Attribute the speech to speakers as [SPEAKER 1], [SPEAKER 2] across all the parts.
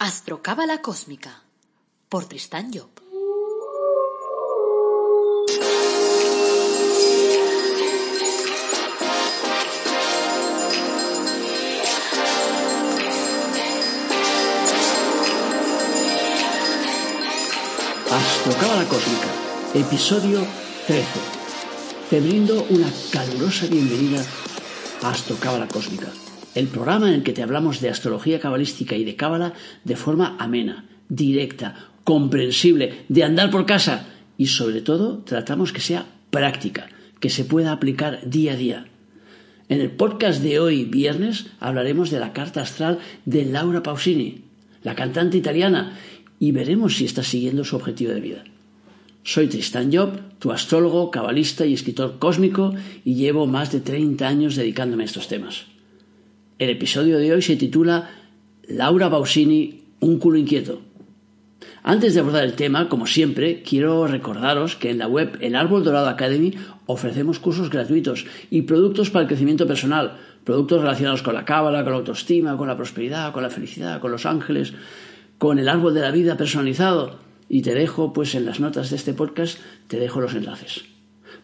[SPEAKER 1] Astrocábala Cósmica por Tristán Job.
[SPEAKER 2] Astrocábala Cósmica, episodio 13. Te brindo una calurosa bienvenida a Astrocábala Cósmica, el programa en el que te hablamos de astrología cabalística y de cábala de forma amena, directa, comprensible, de andar por casa y sobre todo tratamos que sea práctica, que se pueda aplicar día a día. En el podcast de hoy, viernes, hablaremos de la carta astral de Laura Pausini, la cantante italiana, y veremos si está siguiendo su objetivo de vida. Soy Tristan Job, tu astrólogo, cabalista y escritor cósmico, y llevo más de 30 años dedicándome a estos temas. El episodio de hoy se titula Laura Pausini, un culo inquieto. Antes de abordar el tema, como siempre, quiero recordaros que en la web El Árbol Dorado Academy ofrecemos cursos gratuitos y productos para el crecimiento personal, productos relacionados con la cábala, con la autoestima, con la prosperidad, con la felicidad, con los ángeles, con el árbol de la vida personalizado. Y te dejo, pues en las notas de este podcast, te dejo los enlaces.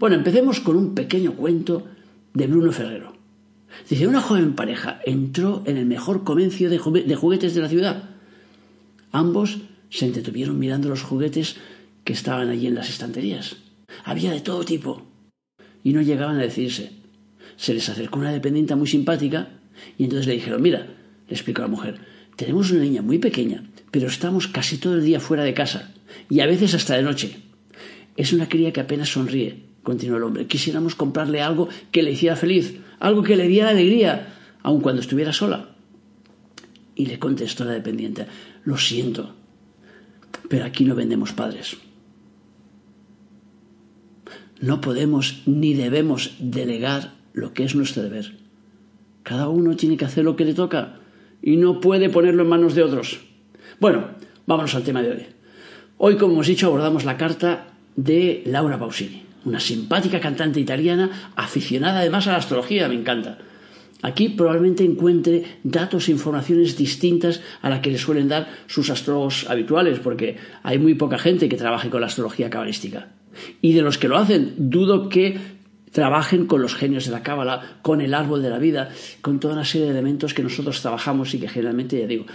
[SPEAKER 2] Bueno, empecemos con un pequeño cuento de Bruno Ferrero. Dice, una joven pareja entró en el mejor comercio de juguetes de la ciudad. Ambos se entretuvieron mirando los juguetes que estaban allí en las estanterías. Había de todo tipo. Y no llegaban a decidirse. Se les acercó una dependienta muy simpática y entonces le dijeron, mira, le explicó la mujer, tenemos una niña muy pequeña, pero estamos casi todo el día fuera de casa y a veces hasta de noche. Es una cría que apenas sonríe, continuó el hombre. Quisiéramos comprarle algo que le hiciera feliz, algo que le diera alegría, aun cuando estuviera sola. Y le contestó la dependiente, lo siento, pero aquí no vendemos padres. No podemos ni debemos delegar lo que es nuestro deber. Cada uno tiene que hacer lo que le toca y no puede ponerlo en manos de otros. Bueno, vámonos al tema de hoy. Hoy, como hemos dicho, abordamos la carta de Laura Pausini, una simpática cantante italiana aficionada además a la astrología, me encanta. Aquí probablemente encuentre datos e informaciones distintas a la que le suelen dar sus astrólogos habituales, porque hay muy poca gente que trabaje con la astrología cabalística. Y de los que lo hacen, dudo que trabajen con los genios de la cábala, con el árbol de la vida, con toda una serie de elementos que nosotros trabajamos y que generalmente, ya digo,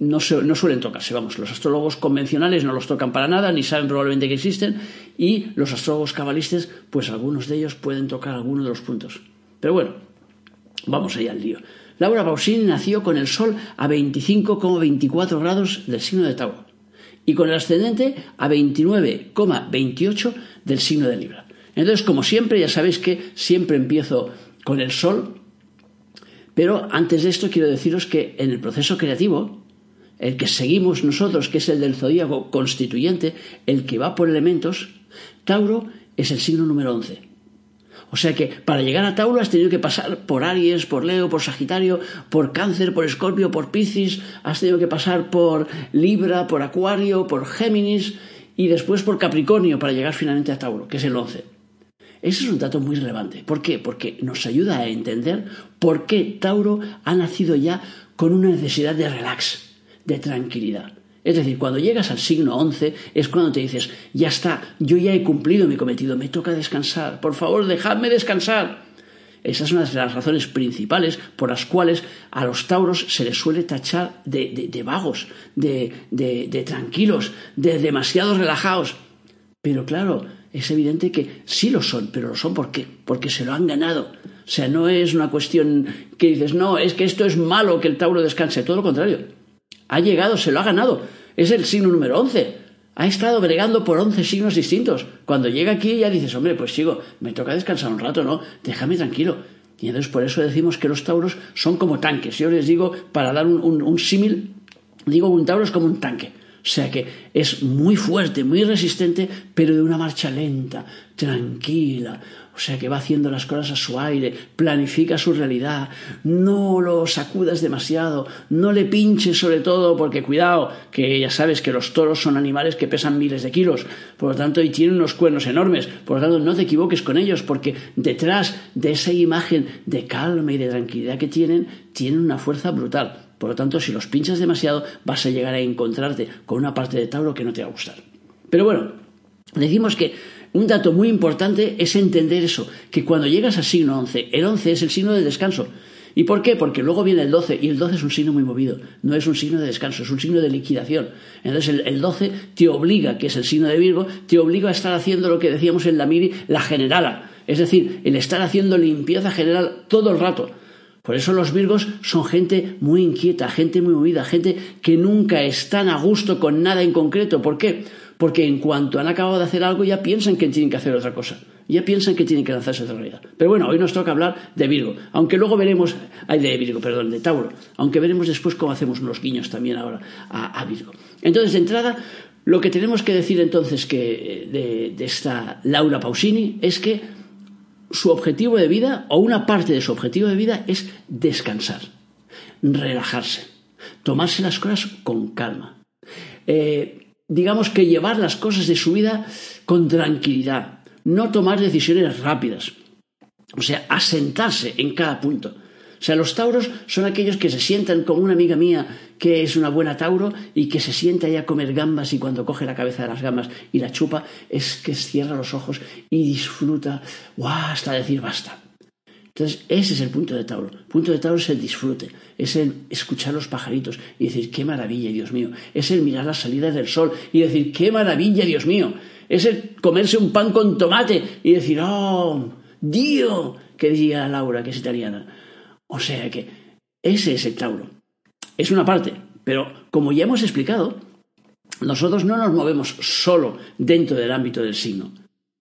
[SPEAKER 2] no, suelen tocarse. Vamos, los astrólogos convencionales no los tocan para nada, ni saben probablemente que existen, y los astrólogos cabalistas, pues algunos de ellos pueden tocar algunos de los puntos. Pero bueno, Vamos allá al lío. Laura Pausini nació con el Sol a 25,24 grados del signo de Tauro y con el ascendente a 29,28 del signo de Libra. Entonces, como siempre, ya sabéis que siempre empiezo con el Sol, pero antes de esto quiero deciros que en el proceso creativo, el que seguimos nosotros, que es el del zodíaco constituyente, el que va por elementos, Tauro es el signo número 11. O sea que para llegar a Tauro has tenido que pasar por Aries, por Leo, por Sagitario, por Cáncer, por Escorpio, por Piscis, has tenido que pasar por Libra, por Acuario, por Géminis y después por Capricornio para llegar finalmente a Tauro, que es el 11. Ese es un dato muy relevante. ¿Por qué? Porque nos ayuda a entender por qué Tauro ha nacido ya con una necesidad de relax, de tranquilidad. Es decir, cuando llegas al signo 11 es cuando te dices, ya está, yo ya he cumplido mi cometido, me toca descansar, por favor, dejadme descansar. Esa es una de las razones principales por las cuales a los tauros se les suele tachar de, vagos, de, de tranquilos, de demasiado relajados. Pero claro, es evidente que sí lo son, pero lo son ¿por qué? Porque se lo han ganado. O sea, no es una cuestión que dices, no, es que esto es malo que el tauro descanse, todo lo contrario. Ha llegado, se lo ha ganado. Es el signo número 11. Ha estado bregando por 11 signos distintos. Cuando llega aquí ya dices, hombre, pues sigo, me toca descansar un rato, ¿no? Déjame tranquilo. Y entonces por eso decimos que los tauros son como tanques. Yo les digo, para dar un, un símil, digo un tauro es como un tanque. O sea que es muy fuerte, muy resistente, pero de una marcha lenta, tranquila. O sea que va haciendo las cosas a su aire, planifica su realidad, no lo sacudas demasiado, no le pinches sobre todo, porque cuidado, que ya sabes que los toros son animales que pesan miles de kilos, por lo tanto, y tienen unos cuernos enormes, por lo tanto, no te equivoques con ellos, porque detrás de esa imagen de calma y de tranquilidad que tienen, tienen una fuerza brutal. Por lo tanto, si los pinchas demasiado, vas a llegar a encontrarte con una parte de Tauro que no te va a gustar. Pero bueno, decimos que un dato muy importante es entender eso, que cuando llegas al signo 11, el 11 es el signo del descanso. ¿Y por qué? Porque luego viene el 12 y el 12 es un signo muy movido, no es un signo de descanso, es un signo de liquidación. Entonces el, 12 te obliga, que es el signo de Virgo, te obliga a estar haciendo lo que decíamos en la Miri, la generala. Es decir, el estar haciendo limpieza general todo el rato. Por eso los Virgos son gente muy inquieta, gente muy movida, gente que nunca están a gusto con nada en concreto. ¿Por qué? Porque en cuanto han acabado de hacer algo ya piensan que tienen que hacer otra cosa. Ya piensan que tienen que lanzarse a otra realidad. Pero bueno, hoy nos toca hablar de Virgo. Aunque luego veremos, ay, de Virgo, perdón, de Tauro. Aunque veremos después cómo hacemos unos guiños también ahora a, Virgo. Entonces, de entrada, lo que tenemos que decir entonces que de, de esta Laura Pausini es que su objetivo de vida, o una parte de su objetivo de vida, es descansar, relajarse, tomarse las cosas con calma. Eh, digamos que llevar las cosas de su vida con tranquilidad, no tomar decisiones rápidas, o sea, asentarse en cada punto. O sea, los tauros son aquellos que se sientan como una amiga mía que es una buena tauro y que se sienta ahí a comer gambas y cuando coge la cabeza de las gambas y la chupa es que cierra los ojos y disfruta hasta decir basta. Entonces, ese es el punto de Tauro. El punto de Tauro es el disfrute, es el escuchar los pajaritos y decir, qué maravilla, Dios mío. Es el mirar las salidas del sol y decir, qué maravilla, Dios mío. Es el comerse un pan con tomate y decir, oh, Dios, que diría Laura, que es italiana. O sea que ese es el Tauro. Es una parte, pero como ya hemos explicado, nosotros no nos movemos solo dentro del ámbito del signo,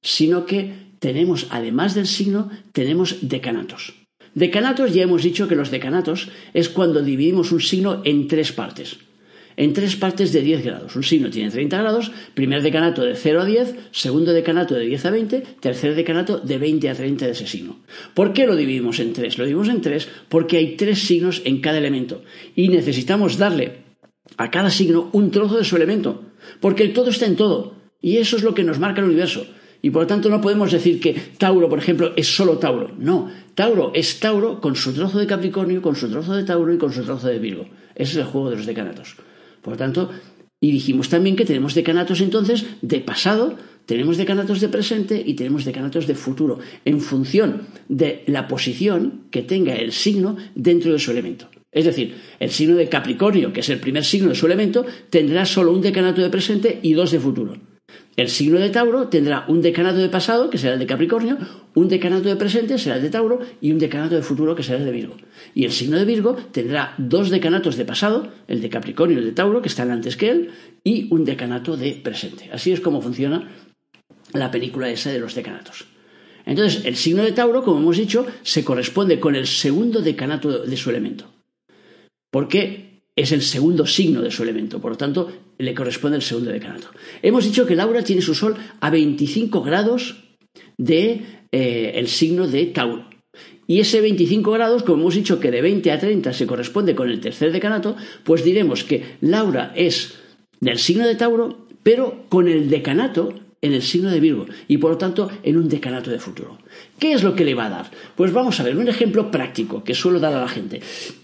[SPEAKER 2] sino que tenemos, además del signo, tenemos decanatos. Decanatos, ya hemos dicho que los decanatos es cuando dividimos un signo en tres partes en tres partes de 10 grados. Un signo tiene 30 grados, primer decanato de 0 a 10, segundo decanato de 10 a 20, tercer decanato de 20 a 30 de ese signo. ¿Por qué lo dividimos en tres? Lo dividimos en tres porque hay tres signos en cada elemento y necesitamos darle a cada signo un trozo de su elemento, porque el todo está en todo y eso es lo que nos marca el universo. Y por lo tanto no podemos decir que Tauro, por ejemplo, es solo Tauro. No, Tauro es Tauro con su trozo de Capricornio, con su trozo de Tauro y con su trozo de Virgo. Ese es el juego de los decanatos. Por lo tanto, y dijimos también que tenemos decanatos entonces de pasado, tenemos decanatos de presente y tenemos decanatos de futuro, en función de la posición que tenga el signo dentro de su elemento. Es decir, el signo de Capricornio, que es el primer signo de su elemento, tendrá solo un decanato de presente y dos de futuro. El signo de Tauro tendrá un decanato de pasado, que será el de Capricornio, un decanato de presente, será el de Tauro, y un decanato de futuro, que será el de Virgo. Y el signo de Virgo tendrá dos decanatos de pasado, el de Capricornio y el de Tauro, que están antes que él, y un decanato de presente. Así es como funciona la película esa de los decanatos. Entonces, el signo de Tauro, como hemos dicho, se corresponde con el segundo decanato de su elemento. Porque es el segundo signo de su elemento, por lo tanto, le corresponde el segundo decanato. Hemos dicho que Laura tiene su Sol a 25 grados del de, eh, signo de Tauro. Y ese 25 grados, como hemos dicho que de 20 a 30 se corresponde con el tercer decanato, pues diremos que Laura es del signo de Tauro, pero con el decanato en el signo de Virgo y por lo tanto en un decanato de futuro. ¿Qué es lo que le va a dar? Pues vamos a ver un ejemplo práctico que suelo dar a la gente.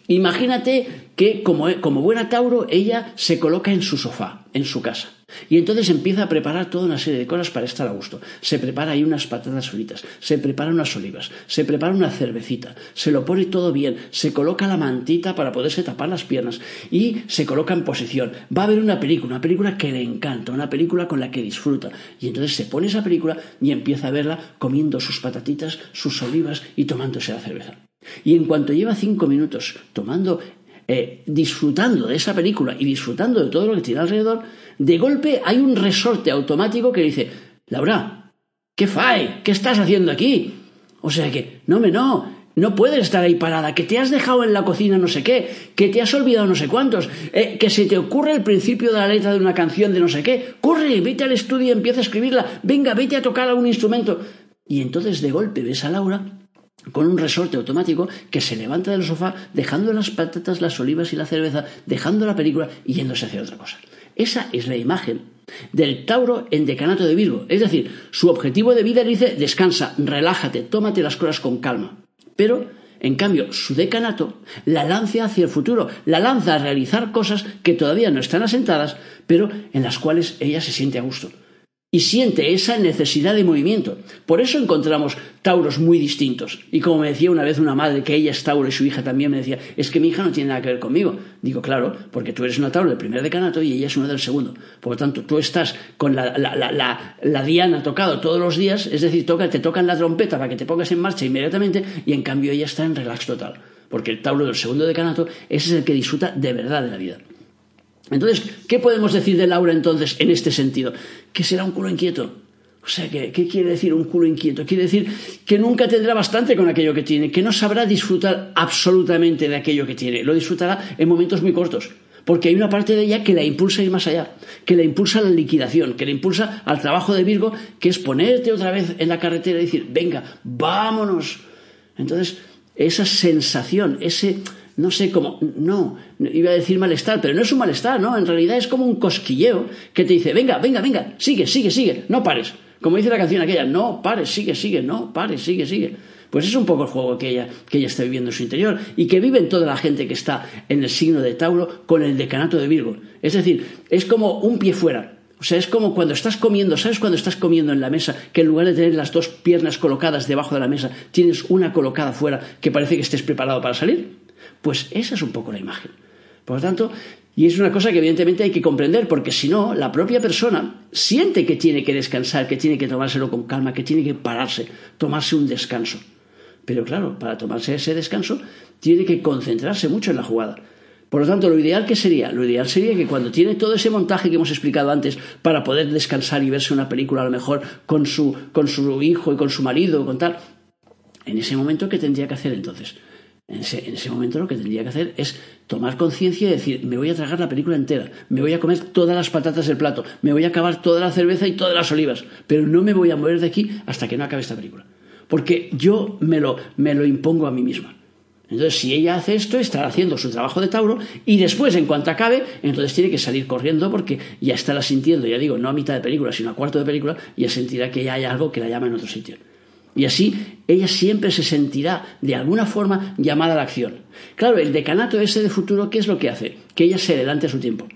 [SPEAKER 2] Imagínate que como, como buena Tauro ella se coloca en su sofá, en su casa. Y entonces empieza a preparar toda una serie de cosas para estar a gusto. Se prepara ahí unas patatas fritas, se prepara unas olivas, se prepara una cervecita, se lo pone todo bien, se coloca la mantita para poderse tapar las piernas y se coloca en posición. Va a ver una película, una película que le encanta, una película con la que disfruta. Y entonces se pone esa película y empieza a verla comiendo sus sus olivas y tomándose la cerveza. Y en cuanto lleva cinco minutos tomando eh, disfrutando de esa película y disfrutando de todo lo que tiene alrededor, de golpe hay un resorte automático que dice, Laura, ¿qué fae? ¿Qué estás haciendo aquí? O sea que, no me no, no puedes estar ahí parada, que te has dejado en la cocina no sé qué, que te has olvidado no sé cuántos, eh, que se te ocurre el principio de la letra de una canción de no sé qué, corre, vete al estudio y empieza a escribirla, venga, vete a tocar algún instrumento. Y entonces de golpe ves a Laura con un resorte automático que se levanta del sofá dejando las patatas, las olivas y la cerveza, dejando la película y yéndose a hacer otra cosa. Esa es la imagen del Tauro en decanato de Virgo. Es decir, su objetivo de vida dice descansa, relájate, tómate las cosas con calma. Pero En cambio, su decanato la lanza hacia el futuro, la lanza a realizar cosas que todavía no están asentadas, pero en las cuales ella se siente a gusto y siente esa necesidad de movimiento. Por eso encontramos Tauros muy distintos. Y como me decía una vez una madre que ella es Tauro y su hija también me decía, es que mi hija no tiene nada que ver conmigo. Digo, claro, porque tú eres una Tauro del primer decanato y ella es una del segundo. Por lo tanto, tú estás con la, la, diana tocado todos los días, es decir, toca, te tocan la trompeta para que te pongas en marcha inmediatamente y en cambio ella está en relax total. Porque el Tauro del segundo decanato, es el que disfruta de verdad de la vida. Entonces, ¿qué podemos decir de Laura entonces en este sentido? Que será un culo inquieto. O sea, ¿qué, ¿qué quiere decir un culo inquieto? Quiere decir que nunca tendrá bastante con aquello que tiene, que no sabrá disfrutar absolutamente de aquello que tiene. Lo disfrutará en momentos muy cortos. Porque hay una parte de ella que la impulsa a ir más allá, que la impulsa a la liquidación, que la impulsa al trabajo de Virgo, que es ponerte otra vez en la carretera y decir, venga, vámonos. Entonces, esa sensación, ese, no sé cómo, no, iba a decir malestar, pero no es un malestar, ¿no? En realidad es como un cosquilleo que te dice, venga, venga, venga, sigue, sigue, sigue, no pares. Como dice la canción aquella, no pares, sigue, sigue, no pares, sigue, sigue. Pues es un poco el juego que ella, que ella está viviendo en su interior y que vive en toda la gente que está en el signo de Tauro con el decanato de Virgo. Es decir, es como un pie fuera. O sea, es como cuando estás comiendo, ¿sabes cuando estás comiendo en la mesa que en lugar de tener las dos piernas colocadas debajo de la mesa, tienes una colocada fuera que parece que estés preparado para salir? Pues esa es un poco la imagen. Por lo tanto, y es una cosa que evidentemente hay que comprender, porque si no, la propia persona siente que tiene que descansar, que tiene que tomárselo con calma, que tiene que pararse, tomarse un descanso. Pero claro, para tomarse ese descanso, tiene que concentrarse mucho en la jugada. Por lo tanto, lo ideal que sería, lo ideal sería que cuando tiene todo ese montaje que hemos explicado antes para poder descansar y verse una película a lo mejor con su, con su hijo y con su marido, con tal, en ese momento, ¿qué tendría que hacer entonces? En ese, momento lo que tendría que hacer es tomar conciencia y decir, me voy a tragar la película entera, me voy a comer todas las patatas del plato, me voy a acabar toda la cerveza y todas las olivas, pero no me voy a mover de aquí hasta que no acabe esta película. Porque yo me lo, me lo impongo a mí misma. Entonces, si ella hace esto, estará haciendo su trabajo de Tauro y después, en cuanto acabe, entonces tiene que salir corriendo porque ya estará sintiendo, ya digo, no a mitad de película, sino a cuarto de película, y ya sentirá que ya hay algo que la llama en otro sitio. Y así ella siempre se sentirá de alguna forma llamada a la acción. Claro, el decanato ese de futuro, ¿qué es lo que hace? Que ella se adelante a su tiempo.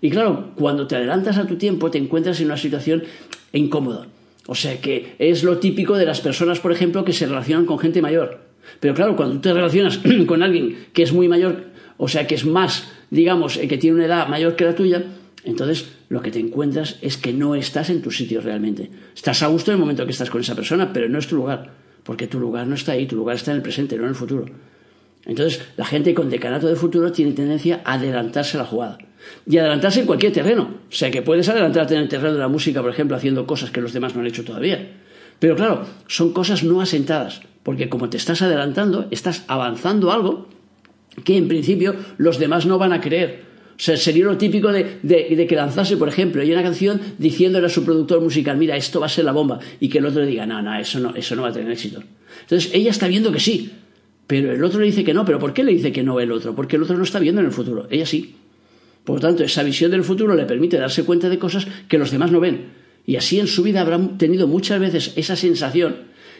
[SPEAKER 2] Y claro, cuando te adelantas a tu tiempo te encuentras en una situación incómoda. O sea que es lo típico de las personas, por ejemplo, que se relacionan con gente mayor. Pero claro, cuando te relacionas con alguien que es muy mayor, o sea que es más, digamos, eh, que tiene una edad mayor que la tuya, entonces lo que te encuentras es que no estás en tu sitio realmente. Estás a gusto en el momento que estás con esa persona, pero no es tu lugar, porque tu lugar no está ahí, tu lugar está en el presente, no en el futuro. Entonces, la gente con decanato de futuro tiene tendencia a adelantarse a la jugada. Y adelantarse en cualquier terreno. O sea, que puedes adelantarte en el terreno de la música, por ejemplo, haciendo cosas que los demás no han hecho todavía. Pero claro, son cosas no asentadas, porque como te estás adelantando, estás avanzando algo que en principio los demás no van a creer sería lo típico de, que lanzase, por ejemplo, y una canción diciéndole a su productor musical, mira, esto va a ser la bomba, y que el otro le diga, no, no, eso no, eso no va a tener éxito. Entonces ella está viendo que sí, pero el otro le dice que no. ¿Pero por qué le dice que no el otro? Porque el otro no está viendo en el futuro, ella sí. Por lo tanto, esa visión del futuro le permite darse cuenta de cosas que los demás no ven. Y así en su vida habrán tenido muchas veces esa sensación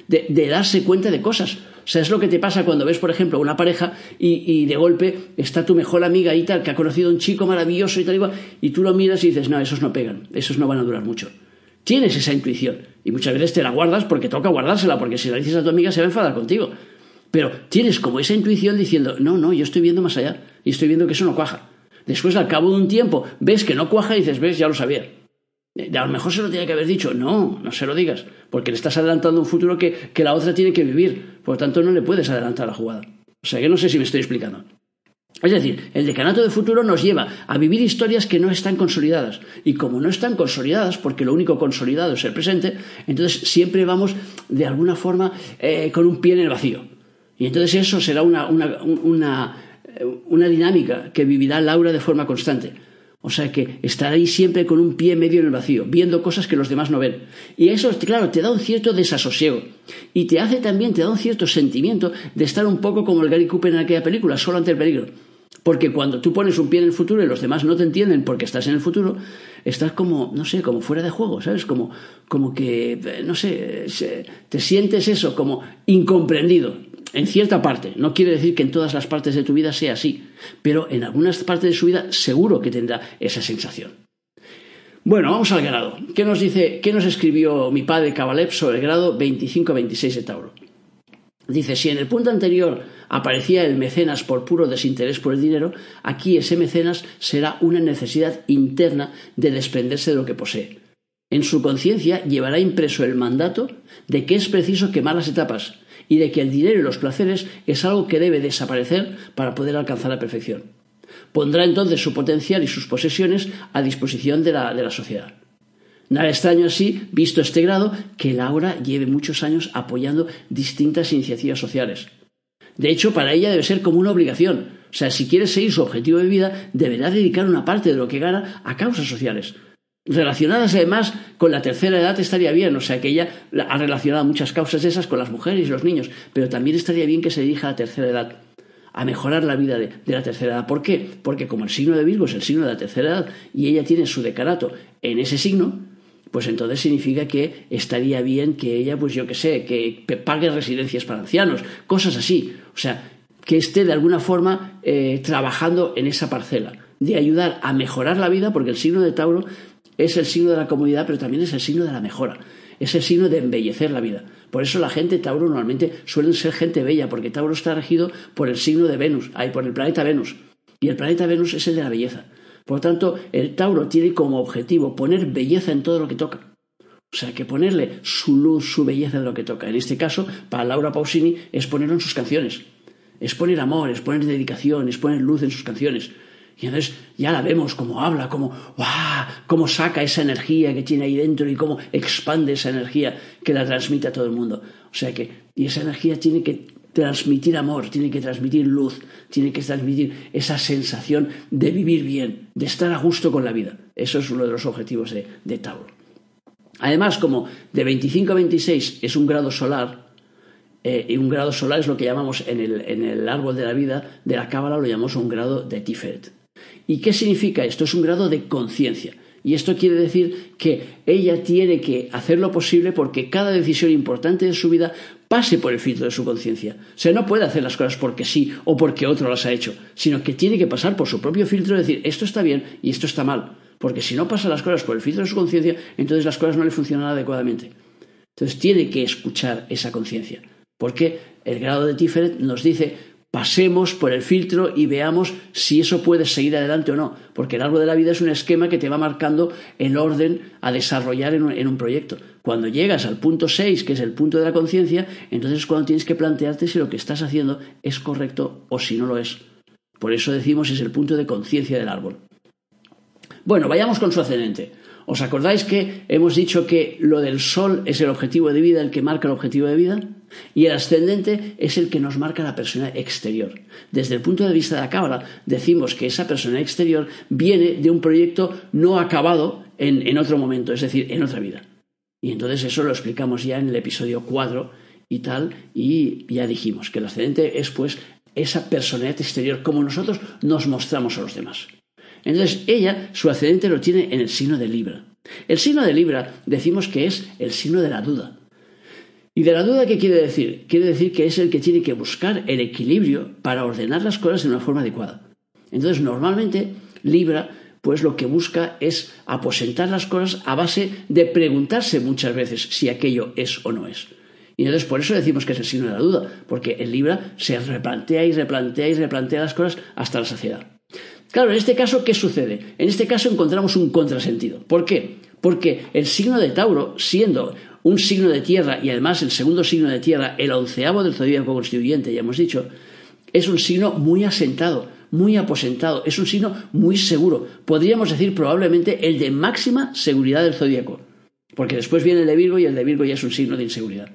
[SPEAKER 2] de, darse cuenta de cosas. O sea, es lo que te pasa cuando ves, por ejemplo, una pareja y, de golpe está tu mejor amiga y tal, que ha conocido a un chico maravilloso y tal, igual, y tú lo miras y dices, no, esos no pegan, esos no van a durar mucho. Tienes esa intuición y muchas veces te la guardas porque toca guardársela, porque si la dices a tu amiga se va a enfadar contigo. Pero tienes como esa intuición diciendo, no, no, yo estoy viendo más allá y estoy viendo que eso no cuaja. Después, al cabo de un tiempo, ves que no cuaja y dices, ves, ya lo sabía. A lo mejor se lo tenía que haber dicho. No, no se lo digas, porque le estás adelantando un futuro que, la otra tiene que vivir. Por lo tanto, no le puedes adelantar la jugada. O sea que no sé si me estoy explicando. Es decir, el decanato de futuro nos lleva a vivir historias que no están consolidadas. Y como no están consolidadas, porque lo único consolidado es el presente, entonces siempre vamos de alguna forma eh, con un pie en el vacío. Y entonces eso será una, una dinámica que vivirá Laura de forma constante. O sea que estar ahí siempre con un pie medio en el vacío, viendo cosas que los demás no ven. Y eso, claro, te da un cierto desasosiego. Y te hace también, te da un cierto sentimiento de estar un poco como el Gary Cooper en aquella película, solo ante el peligro. Porque cuando tú pones un pie en el futuro y los demás no te entienden porque estás en el futuro, estás como, no sé, como fuera de juego, ¿sabes? Como, como que, no sé, te sientes eso, como incomprendido. En cierta parte. No quiere decir que en todas las partes de tu vida sea así, pero en algunas partes de su vida seguro que tendrá esa sensación. Bueno, vamos al grado. ¿Qué nos dice, qué nos escribió mi padre Cabalep sobre el grado 25-26 de Tauro? Dice, si en el punto anterior aparecía el mecenas por puro desinterés por el dinero, aquí ese mecenas será una necesidad interna de desprenderse de lo que posee. En su conciencia llevará impreso el mandato de que es preciso quemar las etapas y de que el dinero y los placeres es algo que debe desaparecer para poder alcanzar la perfección. Pondrá entonces su potencial y sus posesiones a disposición de la, de la sociedad. Nada extraño así, visto este grado, que Laura lleve muchos años apoyando distintas iniciativas sociales. De hecho, para ella debe ser como una obligación. O sea, si quiere seguir su objetivo de vida, deberá dedicar una parte de lo que gana a causas sociales. Relacionadas además con la tercera edad estaría bien, o sea que ella ha relacionado muchas causas esas con las mujeres y los niños, pero también estaría bien que se dirija a la tercera edad, a mejorar la vida de, de, la tercera edad. ¿Por qué? Porque como el signo de Virgo es el signo de la tercera edad y ella tiene su decanato en ese signo, pues entonces significa que estaría bien que ella, pues yo qué sé, que pague residencias para ancianos, cosas así. O sea, que esté de alguna forma eh, trabajando en esa parcela, de ayudar a mejorar la vida, porque el signo de Tauro es el signo de la comunidad, pero también es el signo de la mejora, es el signo de embellecer la vida. Por eso la gente Tauro normalmente suelen ser gente bella, porque Tauro está regido por el signo de Venus, ahí por el planeta Venus. Y el planeta Venus es el de la belleza. Por lo tanto, el Tauro tiene como objetivo poner belleza en todo lo que toca. O sea, que ponerle su luz, su belleza en lo que toca. En este caso, para Laura Pausini, es ponerlo en sus canciones. Es poner amor, es poner dedicación, es poner luz en sus canciones. Y entonces ya la vemos cómo habla, cómo, ¡guau! cómo saca esa energía que tiene ahí dentro y cómo expande esa energía que la transmite a todo el mundo. O sea que, y esa energía tiene que transmitir amor, tiene que transmitir luz, tiene que transmitir esa sensación de vivir bien, de estar a gusto con la vida. Eso es uno de los objetivos de, de Tauro. Además, como de 25 a 26 es un grado solar, eh, y un grado solar es lo que llamamos en el, en el árbol de la vida de la Cábala, lo llamamos un grado de Tiferet. ¿Y qué significa esto? Es un grado de conciencia. Y esto quiere decir que ella tiene que hacer lo posible porque cada decisión importante de su vida pase por el filtro de su conciencia. O sea, no puede hacer las cosas porque sí o porque otro las ha hecho, sino que tiene que pasar por su propio filtro y decir esto está bien y esto está mal. Porque si no pasa las cosas por el filtro de su conciencia, entonces las cosas no le funcionan adecuadamente. Entonces tiene que escuchar esa conciencia. Porque el grado de Tiferet nos dice pasemos por el filtro y veamos si eso puede seguir adelante o no, porque el árbol de la vida es un esquema que te va marcando el orden a desarrollar en un, proyecto. Cuando llegas al punto 6, que es el punto de la conciencia, entonces es cuando tienes que plantearte si lo que estás haciendo es correcto o si no lo es. Por eso decimos es el punto de conciencia del árbol. Bueno, vayamos con su ascendente. ¿Os acordáis que hemos dicho que lo del sol es el objetivo de vida, el que marca el objetivo de vida? Y el ascendente es el que nos marca la persona exterior. Desde el punto de vista de la cábala, decimos que esa persona exterior viene de un proyecto no acabado en, en otro momento, es decir, en otra vida. Y entonces eso lo explicamos ya en el episodio 4 y tal, y ya dijimos que el ascendente es pues esa personalidad exterior, como nosotros nos mostramos a los demás. Entonces ella, su ascendente lo tiene en el signo de Libra. El signo de Libra decimos que es el signo de la duda. ¿Y de la duda qué quiere decir? Quiere decir que es el que tiene que buscar el equilibrio para ordenar las cosas de una forma adecuada. Entonces, normalmente, Libra, pues lo que busca es aposentar las cosas a base de preguntarse muchas veces si aquello es o no es. Y entonces por eso decimos que es el signo de la duda, porque el Libra se replantea y replantea y replantea las cosas hasta la saciedad. Claro, en este caso, ¿qué sucede? En este caso encontramos un contrasentido. ¿Por qué? Porque el signo de Tauro, siendo un signo de tierra y además el segundo signo de tierra, el onceavo del zodíaco constituyente, ya hemos dicho, es un signo muy asentado, muy aposentado, es un signo muy seguro. Podríamos decir probablemente el de máxima seguridad del zodíaco, porque después viene el de Virgo y el de Virgo ya es un signo de inseguridad.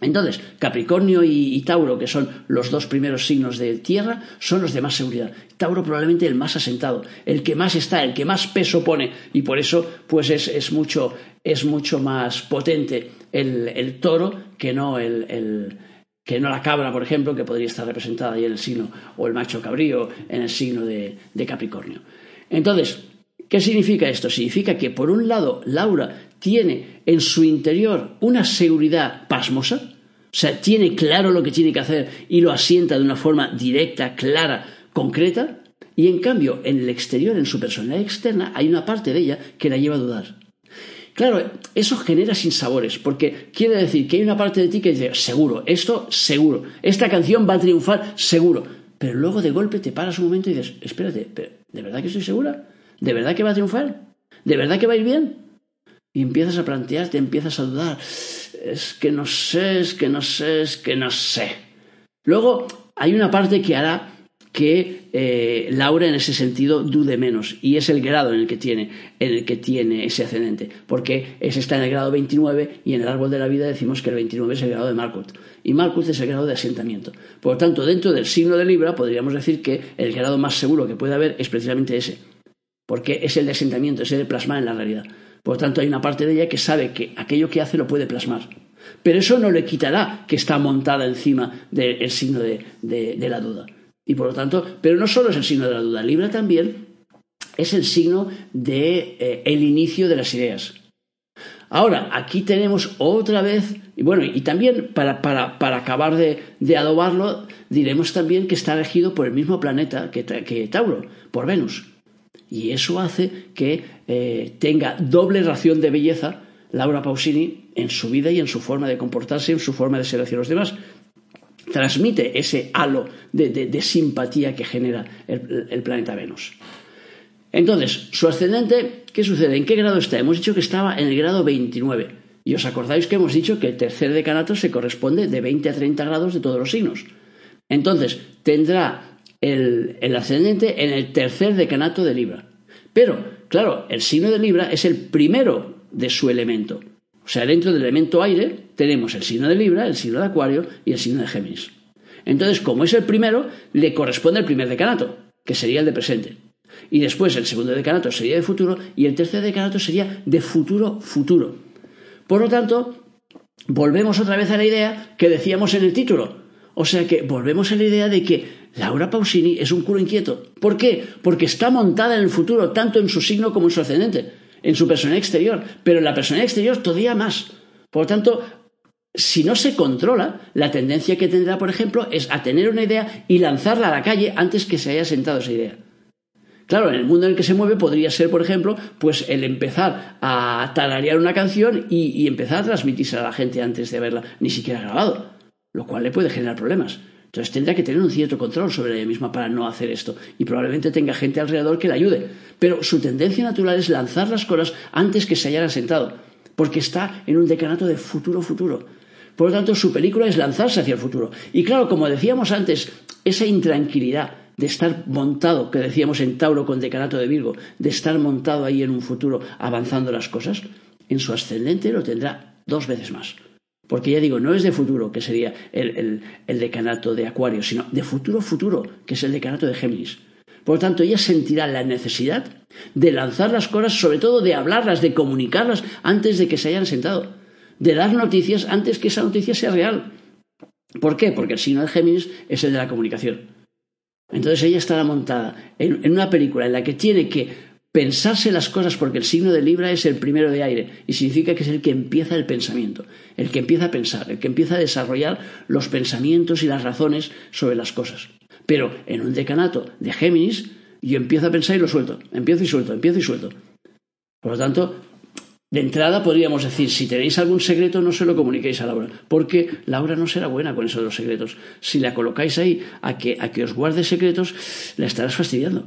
[SPEAKER 2] Entonces, Capricornio y, Tauro, que son los dos primeros signos de tierra, son los de más seguridad. Tauro probablemente el más asentado, el que más está, el que más peso pone, y por eso pues es, mucho, es mucho más potente el, toro que no el, que no la cabra, por ejemplo, que podría estar representada ahí en el signo, o el macho cabrío en el signo de Capricornio. Entonces, ¿qué significa esto? Significa que, por un lado, Laura tiene en su interior una seguridad pasmosa, o sea, tiene claro lo que tiene que hacer y lo asienta de una forma directa, clara, concreta. Y en cambio, en el exterior, en su personalidad externa, hay una parte de ella que la lleva a dudar. Claro, eso genera sinsabores, porque quiere decir que hay una parte de ti que dice, seguro, esto seguro, esta canción va a triunfar seguro. Pero luego de golpe te paras un momento y dices, espérate, ¿de verdad que estoy segura? ¿De verdad que va a triunfar? ¿De verdad que va a ir bien? Y empiezas a plantearte, empiezas a dudar. Es que no sé, es que no sé, es que no sé. Luego hay una parte que hará que eh, Laura en ese sentido dude menos y es el grado en el que tiene en el que tiene ese ascendente porque ese está en el grado 29 y en el árbol de la vida decimos que el 29 es el grado de Malkuth y Malkuth es el grado de asentamiento por lo tanto dentro del signo de Libra podríamos decir que el grado más seguro que puede haber es precisamente ese porque es el de asentamiento es el de plasmar en la realidad por lo tanto hay una parte de ella que sabe que aquello que hace lo puede plasmar pero eso no le quitará que está montada encima del signo de la duda y por lo tanto, pero no solo es el signo de la duda, Libra también es el signo de eh, el inicio de las ideas. Ahora, aquí tenemos otra vez, y bueno, y también para, para, acabar de, adobarlo, diremos también que está regido por el mismo planeta que, que Tauro, por Venus. Y eso hace que eh, tenga doble ración de belleza Laura Pausini en su vida y en su forma de comportarse, en su forma de ser hacia los demás transmite ese halo de, simpatía que genera el, planeta Venus. Entonces, su ascendente, ¿qué sucede? ¿En qué grado está? Hemos dicho que estaba en el grado 29. Y os acordáis que hemos dicho que el tercer decanato se corresponde de 20 a 30 grados de todos los signos. Entonces, tendrá el, ascendente en el tercer decanato de Libra. Pero, claro, el signo de Libra es el primero de su elemento. O sea, dentro del elemento aire tenemos el signo de Libra, el signo de Acuario y el signo de Géminis. Entonces, como es el primero, le corresponde el primer decanato, que sería el de presente. Y después el segundo decanato sería de futuro y el tercer decanato sería de futuro futuro. Por lo tanto, volvemos otra vez a la idea que decíamos en el título. O sea que volvemos a la idea de que Laura Pausini es un culo inquieto. ¿Por qué? Porque está montada en el futuro, tanto en su signo como en su ascendente en su personalidad exterior, pero en la personalidad exterior todavía más. Por lo tanto, si no se controla, la tendencia que tendrá, por ejemplo, es a tener una idea y lanzarla a la calle antes que se haya sentado esa idea. Claro, en el mundo en el que se mueve podría ser, por ejemplo, pues el empezar a tararear una canción y, y empezar a transmitirse a la gente antes de haberla ni siquiera grabado, lo cual le puede generar problemas. Entonces tendrá que tener un cierto control sobre ella misma para no hacer esto. Y probablemente tenga gente alrededor que la ayude. Pero su tendencia natural es lanzar las cosas antes que se hayan asentado. Porque está en un decanato de futuro futuro. Por lo tanto, su película es lanzarse hacia el futuro. Y claro, como decíamos antes, esa intranquilidad de estar montado, que decíamos en Tauro con decanato de Virgo, de estar montado ahí en un futuro avanzando las cosas, en su ascendente lo tendrá dos veces más. Porque ya digo, no es de futuro, que sería el, decanato de Acuario, sino de futuro futuro, que es el decanato de Géminis. Por lo tanto, ella sentirá la necesidad de lanzar las cosas, sobre todo de hablarlas, de comunicarlas antes de que se hayan sentado, de dar noticias antes que esa noticia sea real. ¿Por qué? Porque el signo de Géminis es el de la comunicación. Entonces ella estará montada en una película en la que tiene que pensarse las cosas porque el signo de Libra es el primero de aire y significa que es el que empieza el pensamiento, el que empieza a pensar, el que empieza a desarrollar los pensamientos y las razones sobre las cosas. Pero en un decanato de Géminis yo empiezo a pensar y lo suelto, empiezo y suelto, empiezo y suelto. Por lo tanto, de entrada podríamos decir, si tenéis algún secreto no se lo comuniquéis a Laura, porque Laura no será buena con eso de los secretos. Si la colocáis ahí a que, a que os guarde secretos, la estarás fastidiando.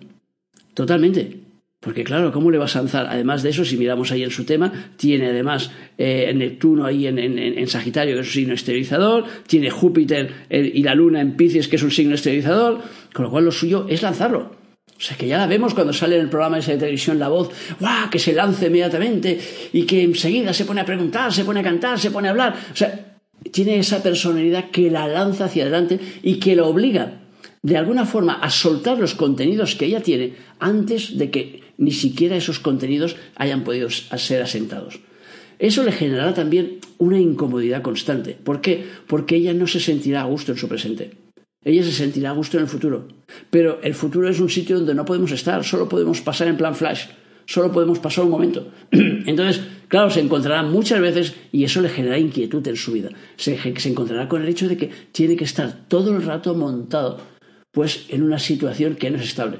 [SPEAKER 2] Totalmente. Porque claro, ¿cómo le vas a lanzar? Además de eso, si miramos ahí en su tema, tiene además eh, Neptuno ahí en, Sagitario, que es un signo esterilizador, tiene Júpiter y la Luna en Pisces, que es un signo esterilizador, con lo cual lo suyo es lanzarlo. O sea, que ya la vemos cuando sale en el programa ese de televisión La Voz, ¡guau! que se lance inmediatamente y que enseguida se pone a preguntar, se pone a cantar, se pone a hablar. O sea, tiene esa personalidad que la lanza hacia adelante y que lo obliga de alguna forma a soltar los contenidos que ella tiene antes de que ni siquiera esos contenidos hayan podido ser asentados. Eso le generará también una incomodidad constante. ¿Por qué? Porque ella no se sentirá a gusto en su presente. Ella se sentirá a gusto en el futuro. Pero el futuro es un sitio donde no podemos estar, solo podemos pasar en plan flash. solo podemos pasar un momento. Entonces, claro, se encontrará muchas veces y eso le genera inquietud en su vida. Se, se encontrará con el hecho de que tiene que estar todo el rato montado pues en una situación que no es estable.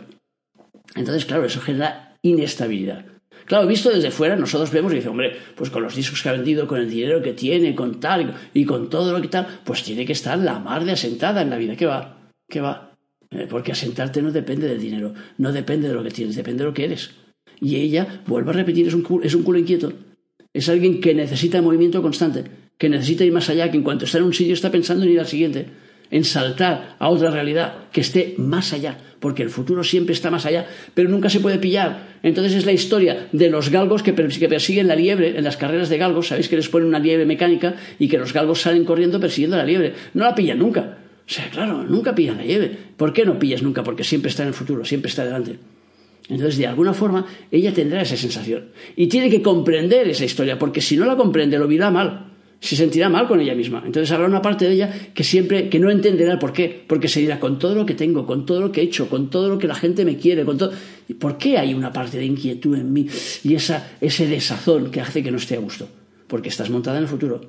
[SPEAKER 2] Entonces, claro, eso genera inestabilidad. Claro, visto desde fuera, nosotros vemos y dice, hombre, pues con los discos que ha vendido, con el dinero que tiene, con tal y con todo lo que tal, pues tiene que estar la mar de asentada en la vida. ¿Qué va? ¿Qué va? Eh, porque asentarte no depende del dinero, no depende de lo que tienes, depende de lo que eres. Y ella, vuelvo a repetir, es un, culo, es un culo inquieto. Es alguien que necesita movimiento constante, que necesita ir más allá, que en cuanto está en un sitio está pensando en ir al siguiente, en saltar a otra realidad que esté más allá porque el futuro siempre está más allá, pero nunca se puede pillar. Entonces es la historia de los galgos que, persiguen la liebre en las carreras de galgos. Sabéis que les ponen una liebre mecánica y que los galgos salen corriendo persiguiendo la liebre. No la pillan nunca. O sea, claro, nunca pillan la liebre. ¿Por qué no pillas nunca? Porque siempre está en el futuro, siempre está delante. Entonces, de alguna forma, ella tendrá esa sensación. Y tiene que comprender esa historia, porque si no la comprende, lo virá mal se sentirá mal con ella misma. Entonces habrá una parte de ella que siempre, que no entenderá el por qué, porque se dirá, con todo lo que tengo, con todo lo que he hecho, con todo lo que la gente me quiere, con todo... ¿Y por qué hay una parte de inquietud en mí y esa, ese desazón que hace que no esté a gusto? Porque estás montada en el futuro.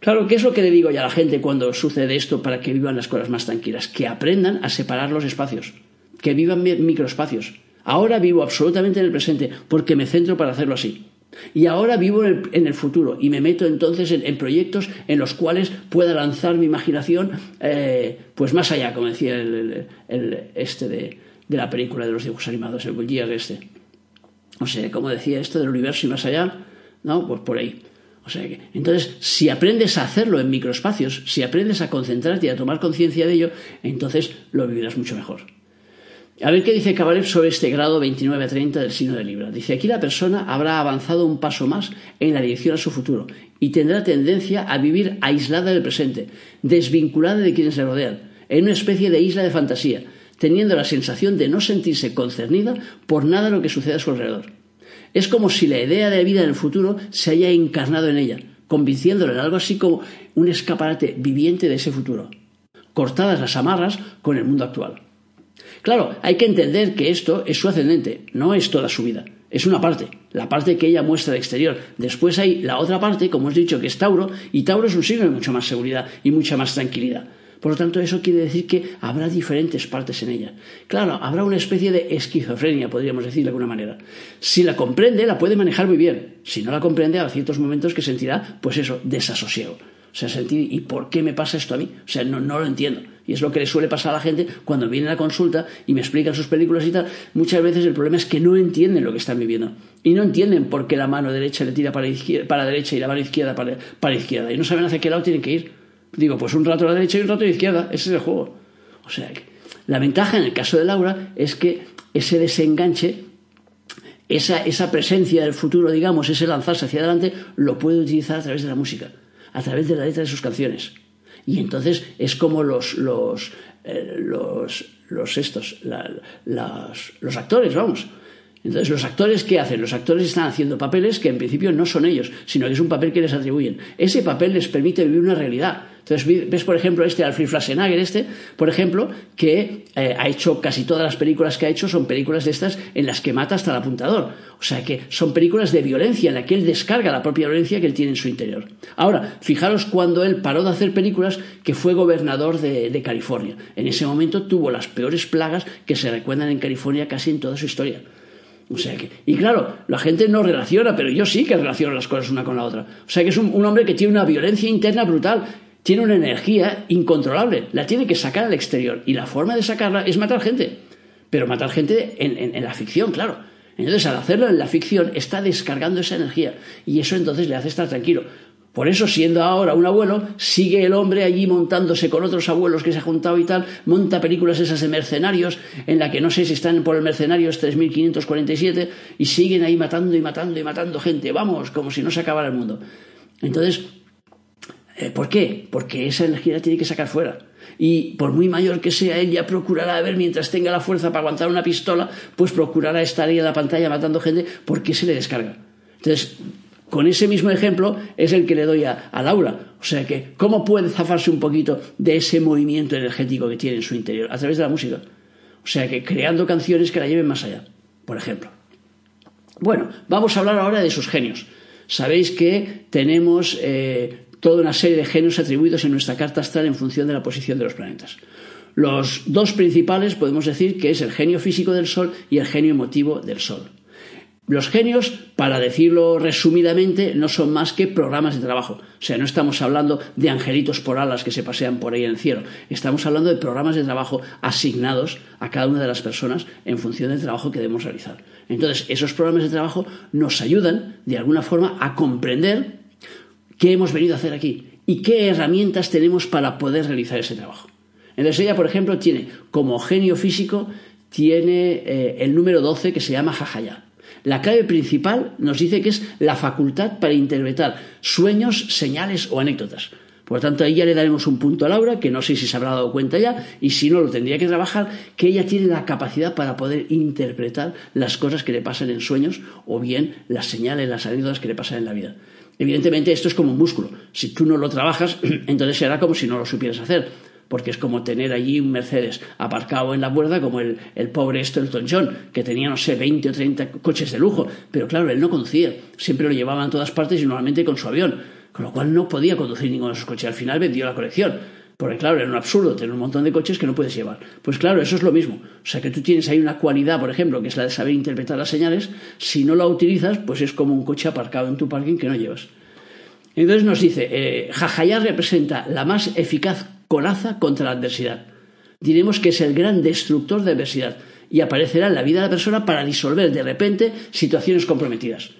[SPEAKER 2] Claro, ¿qué es lo que le digo ya a la gente cuando sucede esto para que vivan las cosas más tranquilas? Que aprendan a separar los espacios, que vivan microespacios. Ahora vivo absolutamente en el presente porque me centro para hacerlo así. Y ahora vivo en el, futuro y me meto entonces en, proyectos en los cuales pueda lanzar mi imaginación eh, pues más allá, como decía el, este de, la película de los dibujos animados, el Bullier este. O sea, como decía esto del universo y más allá, ¿no? Pues por ahí. O sea que, entonces, si aprendes a hacerlo en microespacios, si aprendes a concentrarte y a tomar conciencia de ello, entonces lo vivirás mucho mejor. A ver qué dice Cabalev sobre este grado 29-30 del signo de Libra. Dice, aquí la persona habrá avanzado un paso más en la dirección a su futuro y tendrá tendencia a vivir aislada del presente, desvinculada de quienes le rodean, en una especie de isla de fantasía, teniendo la sensación de no sentirse concernida por nada lo que sucede a su alrededor. Es como si la idea de vida en el futuro se haya encarnado en ella, convenciéndola en algo así como un escaparate viviente de ese futuro, cortadas las amarras con el mundo actual. Claro, hay que entender que esto es su ascendente, no es toda su vida. Es una parte, la parte que ella muestra al exterior. Después hay la otra parte, como os he dicho, que es Tauro, y Tauro es un signo de mucha más seguridad y mucha más tranquilidad. Por lo tanto, eso quiere decir que habrá diferentes partes en ella. Claro, habrá una especie de esquizofrenia, podríamos decir de alguna manera. Si la comprende, la puede manejar muy bien. Si no la comprende, habrá ciertos momentos que sentirá, pues eso, desasosiego. O sea, sentir, ¿y por qué me pasa esto a mí? O sea, no, no lo entiendo. Y es lo que le suele pasar a la gente cuando viene a la consulta y me explican sus películas y tal. Muchas veces el problema es que no entienden lo que están viviendo. Y no entienden por qué la mano derecha le tira para, izquierda, para derecha y la mano izquierda para, para izquierda. Y no saben hacia qué lado tienen que ir. Digo, pues un rato a la derecha y un rato a la izquierda. Ese es el juego. O sea, la ventaja en el caso de Laura es que ese desenganche esa, esa, presencia del futuro, digamos, ese lanzarse hacia adelante, lo puede utilizar a través de la música, a través de la letra de sus canciones. Y entonces es como los, los, eh, los, los estos, los actores, vamos. Entonces, los actores, ¿qué hacen? Los actores están haciendo papeles que en principio no son ellos, sino que es un papel que les atribuyen. Ese papel les permite vivir una realidad. Entonces, ves, por ejemplo, este Alfred Schwarzenegger, este, por ejemplo, que eh, ha hecho casi todas las películas que ha hecho son películas de estas en las que mata hasta el apuntador. O sea que son películas de violencia en las que él descarga la propia violencia que él tiene en su interior. Ahora, fijaros cuando él paró de hacer películas que fue gobernador de, de California. En ese momento tuvo las peores plagas que se recuerdan en California casi en toda su historia. O sea que, y claro, la gente no relaciona, pero yo sí que relaciono las cosas una con la otra. O sea que es un hombre que tiene una violencia interna brutal tiene una energía incontrolable, la tiene que sacar al exterior y la forma de sacarla es matar gente, pero matar gente en, la ficción, claro. Entonces al hacerlo en la ficción está descargando esa energía y eso entonces le hace estar tranquilo. Por eso, siendo ahora un abuelo, sigue el hombre allí montándose con otros abuelos que se ha juntado y tal, monta películas esas de mercenarios, en la que no sé si están por el mercenarios 3547, y siguen ahí matando y matando y matando gente, vamos, como si no se acabara el mundo. Entonces, eh, ¿Por qué? Porque esa energía la tiene que sacar fuera. Y por muy mayor que sea, ella procurará ver, mientras tenga la fuerza para aguantar una pistola, pues procurará estar ahí en la pantalla matando gente porque se le descarga. Entonces, con ese mismo ejemplo es el que le doy a, a, Laura. O sea que, ¿cómo puede zafarse un poquito de ese movimiento energético que tiene en su interior? A través de la música. O sea que creando canciones que la lleven más allá, por ejemplo. Bueno, vamos a hablar ahora de sus genios. Sabéis que tenemos eh, toda una serie de genios atribuidos en nuestra carta astral en función de la posición de los planetas. Los dos principales podemos decir que es el genio físico del Sol y el genio emotivo del Sol. Los genios, para decirlo resumidamente, no son más que programas de trabajo. O sea, no estamos hablando de angelitos por alas que se pasean por ahí en el cielo. Estamos hablando de programas de trabajo asignados a cada una de las personas en función del trabajo que debemos realizar. Entonces, esos programas de trabajo nos ayudan, de alguna forma, a comprender qué hemos venido a hacer aquí y qué herramientas tenemos para poder realizar ese trabajo. Entonces, ella, por ejemplo, tiene como genio físico, tiene eh, el número 12 que se llama Jajaya. La clave principal nos dice que es la facultad para interpretar sueños, señales o anécdotas. Por lo tanto, ahí ya le daremos un punto a Laura, que no sé si se habrá dado cuenta ya, y si no, lo tendría que trabajar, que ella tiene la capacidad para poder interpretar las cosas que le pasan en sueños o bien las señales, las anécdotas que le pasan en la vida. Evidentemente, esto es como un músculo. Si tú no lo trabajas, entonces será como si no lo supieras hacer porque es como tener allí un Mercedes aparcado en la puerta como el, pobre Stelton John, que tenía, no sé, 20 o 30 coches de lujo, pero claro, él no conducía, siempre lo llevaba a todas partes y normalmente con su avión, con lo cual no podía conducir ninguno de esos coches, al final vendió la colección. Porque claro, era un absurdo tener un montón de coches que no puedes llevar. Pues claro, eso es lo mismo. O sea que tú tienes ahí una cualidad, por ejemplo, que es la de saber interpretar las señales. Si no la utilizas, pues es como un coche aparcado en tu parking que no llevas. Entonces nos dice, eh, representa la más eficaz coraza contra la adversidad. Diremos que es el gran destructor de adversidad y aparecerá en la vida de la persona para disolver de repente situaciones comprometidas,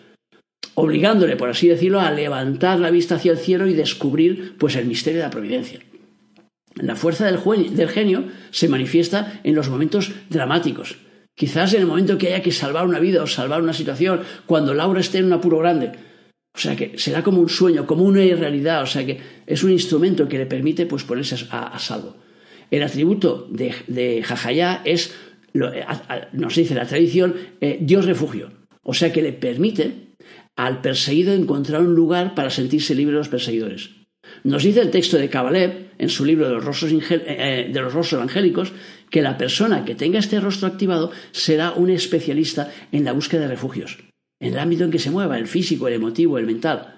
[SPEAKER 2] obligándole, por así decirlo, a levantar la vista hacia el cielo y descubrir pues el misterio de la providencia. La fuerza del, del genio se manifiesta en los momentos dramáticos, quizás en el momento que haya que salvar una vida o salvar una situación, cuando Laura esté en un apuro grande, o sea que será como un sueño, como una irrealidad, o sea que es un instrumento que le permite pues ponerse a, salvo. El atributo de, de es, nos dice la tradición, eh, Dios refugio. O sea que le permite al perseguido encontrar un lugar para sentirse libre de los perseguidores. Nos dice el texto de Kabalev, en su libro de los, rostros eh, eh, de los rostros angélicos, que la persona que tenga este rostro activado será un especialista en la búsqueda de refugios en el ámbito en que se mueva, el físico, el emotivo, el mental.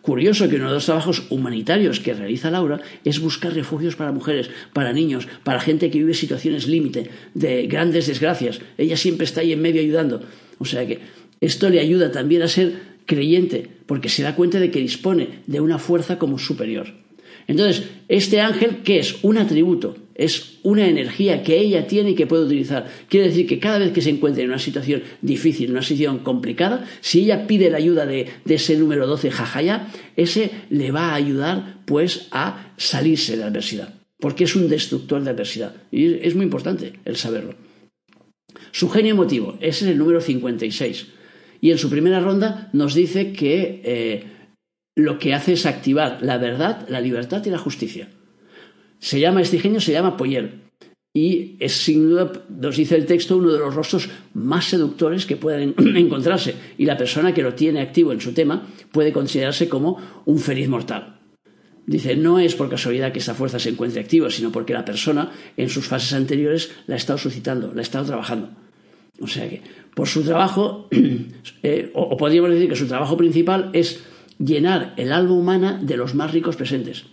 [SPEAKER 2] Curioso que uno de los trabajos humanitarios que realiza Laura es buscar refugios para mujeres, para niños, para gente que vive situaciones límite, de grandes desgracias. Ella siempre está ahí en medio ayudando. O sea que esto le ayuda también a ser creyente, porque se da cuenta de que dispone de una fuerza como superior. Entonces, este ángel, ¿qué es? Un atributo, es una energía que ella tiene y que puede utilizar. Quiere decir que cada vez que se encuentre en una situación difícil, en una situación complicada, si ella pide la ayuda de, ese número 12, Jajaya, ese le va a ayudar pues a salirse de la adversidad, porque es un destructor de adversidad. Y es muy importante el saberlo. Su genio emotivo, ese es el número 56. Y en su primera ronda nos dice que eh, lo que hace es activar la verdad, la libertad y la justicia. Se llama, este genio se llama Poyer. Y es sin duda, nos dice el texto, uno de los rostros más seductores que pueden encontrarse. Y la persona que lo tiene activo en su tema puede considerarse como un feliz mortal. Dice, no es por casualidad que esta fuerza se encuentre activa, sino porque la persona en sus fases anteriores la ha estado suscitando, la ha estado trabajando. O sea que, por su trabajo, eh, o podríamos decir que su trabajo principal es llenar el alma humana de los más ricos presentes.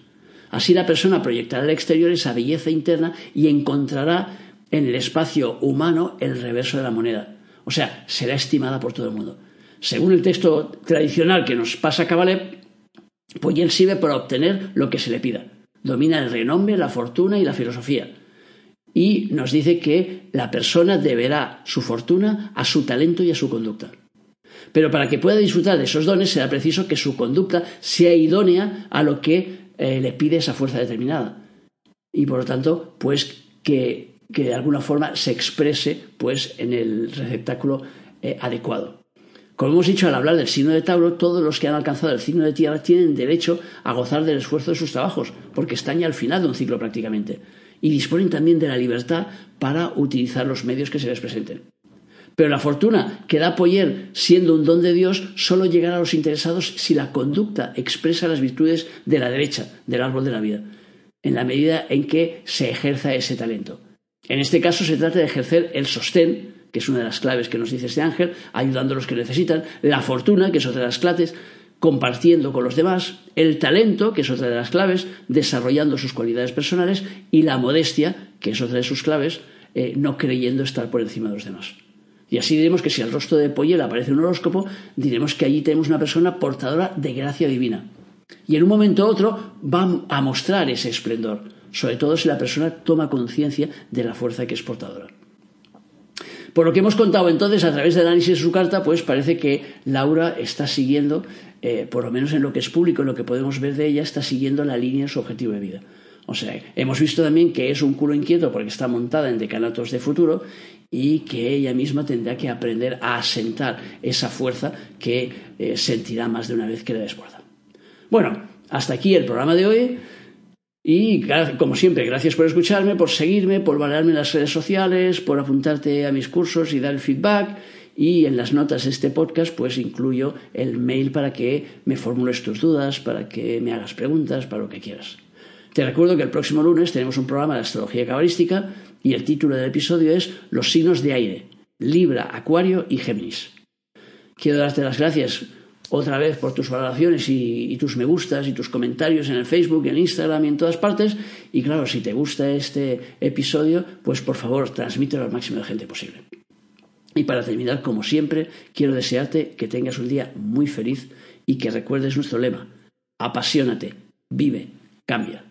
[SPEAKER 2] Así la persona proyectará al exterior esa belleza interna y encontrará en el espacio humano el reverso de la moneda. O sea, será estimada por todo el mundo. Según el texto tradicional que nos pasa Kabbalah, Poyen sirve para obtener lo que se le pida. Domina el renombre, la fortuna y la filosofía. Y nos dice que la persona deberá su fortuna a su talento y a su conducta. Pero para que pueda disfrutar de esos dones será preciso que su conducta sea idónea a lo que eh, le pide esa fuerza determinada. Y por lo tanto, pues que, de alguna forma se exprese pues en el receptáculo eh, adecuado. Como hemos dicho al hablar del signo de Tauro, todos los que han alcanzado el signo de Tierra tienen derecho a gozar del esfuerzo de sus trabajos, porque están ya al final de un ciclo prácticamente, y disponen también de la libertad para utilizar los medios que se les presenten. Pero la fortuna que da Poyer, siendo un don de Dios, solo llegará a los interesados si la conducta expresa las virtudes de la derecha del árbol de la vida, en la medida en que se ejerza ese talento. En este caso se trata de ejercer el sostén, que es una de las claves que nos dice este ángel, ayudando a los que necesitan, la fortuna, que es otra de las claves, compartiendo con los demás, el talento, que es otra de las claves, desarrollando sus cualidades personales, y la modestia, que es otra de sus claves, eh, no creyendo estar por encima de los demás. Y así diremos que si al rostro de Poyel aparece un horóscopo, diremos que allí tenemos una persona portadora de gracia divina. Y en un momento u otro va a mostrar ese esplendor, sobre todo si la persona toma conciencia de la fuerza que es portadora. Por lo que hemos contado entonces a través del análisis de su carta, pues parece que Laura está siguiendo, eh, por lo menos en lo que es público, en lo que podemos ver de ella, está siguiendo la línea de su objetivo de vida. O sea, hemos visto también que es un culo inquieto porque está montada en decanatos de futuro y que ella misma tendrá que aprender a asentar esa fuerza que eh, sentirá más de una vez que le desborda. Bueno, hasta aquí el programa de hoy. Y como siempre, gracias por escucharme, por seguirme, por valorarme en las redes sociales, por apuntarte a mis cursos y dar el feedback. Y en las notas de este podcast, pues incluyo el mail para que me formules tus dudas, para que me hagas preguntas, para lo que quieras. Te recuerdo que el próximo lunes tenemos un programa de astrología cabalística y el título del episodio es Los signos de aire, Libra, Acuario y Géminis. Quiero darte las gracias otra vez por tus valoraciones y, tus me gustas y tus comentarios en el Facebook, en Instagram y en todas partes. Y claro, si te gusta este episodio, pues por favor transmítelo al máximo de gente posible. Y para terminar, como siempre, quiero desearte que tengas un día muy feliz y que recuerdes nuestro lema. Apasionate, vive, cambia.